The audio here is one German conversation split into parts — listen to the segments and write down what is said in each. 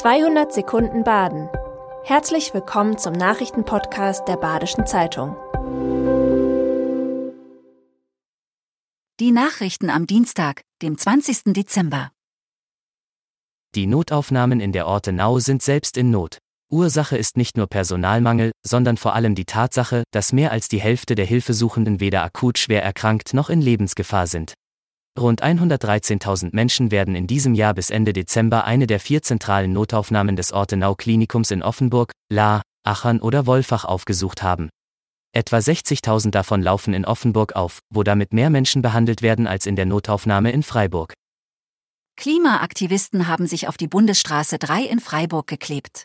200 Sekunden Baden. Herzlich willkommen zum Nachrichtenpodcast der Badischen Zeitung. Die Nachrichten am Dienstag, dem 20. Dezember. Die Notaufnahmen in der Ortenau sind selbst in Not. Ursache ist nicht nur Personalmangel, sondern vor allem die Tatsache, dass mehr als die Hälfte der Hilfesuchenden weder akut schwer erkrankt noch in Lebensgefahr sind. Rund 113.000 Menschen werden in diesem Jahr bis Ende Dezember eine der vier zentralen Notaufnahmen des Ortenau-Klinikums in Offenburg, La, Achern oder Wolfach aufgesucht haben. Etwa 60.000 davon laufen in Offenburg auf, wo damit mehr Menschen behandelt werden als in der Notaufnahme in Freiburg. Klimaaktivisten haben sich auf die Bundesstraße 3 in Freiburg geklebt.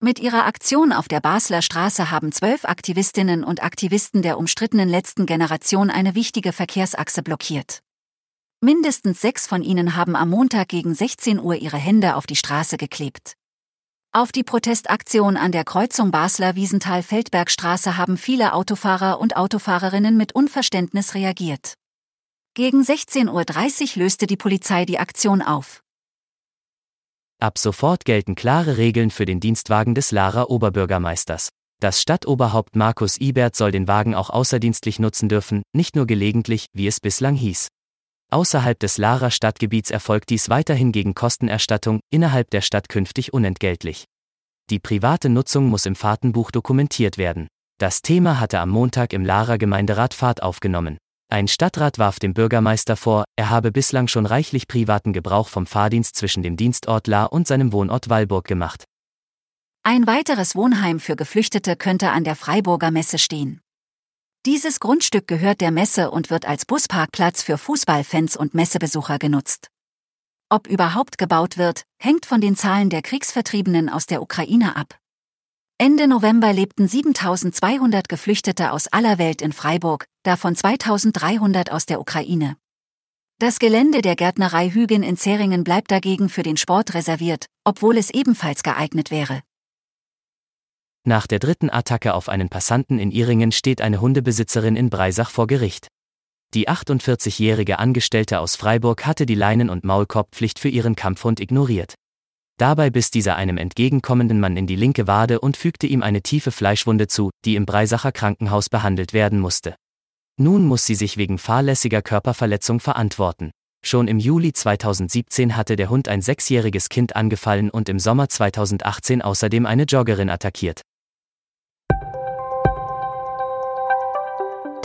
Mit ihrer Aktion auf der Basler Straße haben zwölf Aktivistinnen und Aktivisten der umstrittenen letzten Generation eine wichtige Verkehrsachse blockiert. Mindestens sechs von ihnen haben am Montag gegen 16 Uhr ihre Hände auf die Straße geklebt. Auf die Protestaktion an der Kreuzung Basler-Wiesenthal-Feldbergstraße haben viele Autofahrer und Autofahrerinnen mit Unverständnis reagiert. Gegen 16.30 Uhr löste die Polizei die Aktion auf. Ab sofort gelten klare Regeln für den Dienstwagen des Lara Oberbürgermeisters. Das Stadtoberhaupt Markus Ibert soll den Wagen auch außerdienstlich nutzen dürfen, nicht nur gelegentlich, wie es bislang hieß. Außerhalb des Lara Stadtgebiets erfolgt dies weiterhin gegen Kostenerstattung, innerhalb der Stadt künftig unentgeltlich. Die private Nutzung muss im Fahrtenbuch dokumentiert werden. Das Thema hatte am Montag im Lara Gemeinderat Fahrt aufgenommen. Ein Stadtrat warf dem Bürgermeister vor, er habe bislang schon reichlich privaten Gebrauch vom Fahrdienst zwischen dem Dienstort La und seinem Wohnort Wallburg gemacht. Ein weiteres Wohnheim für Geflüchtete könnte an der Freiburger Messe stehen. Dieses Grundstück gehört der Messe und wird als Busparkplatz für Fußballfans und Messebesucher genutzt. Ob überhaupt gebaut wird, hängt von den Zahlen der Kriegsvertriebenen aus der Ukraine ab. Ende November lebten 7200 Geflüchtete aus aller Welt in Freiburg, davon 2300 aus der Ukraine. Das Gelände der Gärtnerei Hügen in Zeringen bleibt dagegen für den Sport reserviert, obwohl es ebenfalls geeignet wäre. Nach der dritten Attacke auf einen Passanten in Iringen steht eine Hundebesitzerin in Breisach vor Gericht. Die 48-jährige Angestellte aus Freiburg hatte die Leinen- und Maulkorbpflicht für ihren Kampfhund ignoriert. Dabei biss dieser einem entgegenkommenden Mann in die linke Wade und fügte ihm eine tiefe Fleischwunde zu, die im Breisacher Krankenhaus behandelt werden musste. Nun muss sie sich wegen fahrlässiger Körperverletzung verantworten. Schon im Juli 2017 hatte der Hund ein sechsjähriges Kind angefallen und im Sommer 2018 außerdem eine Joggerin attackiert.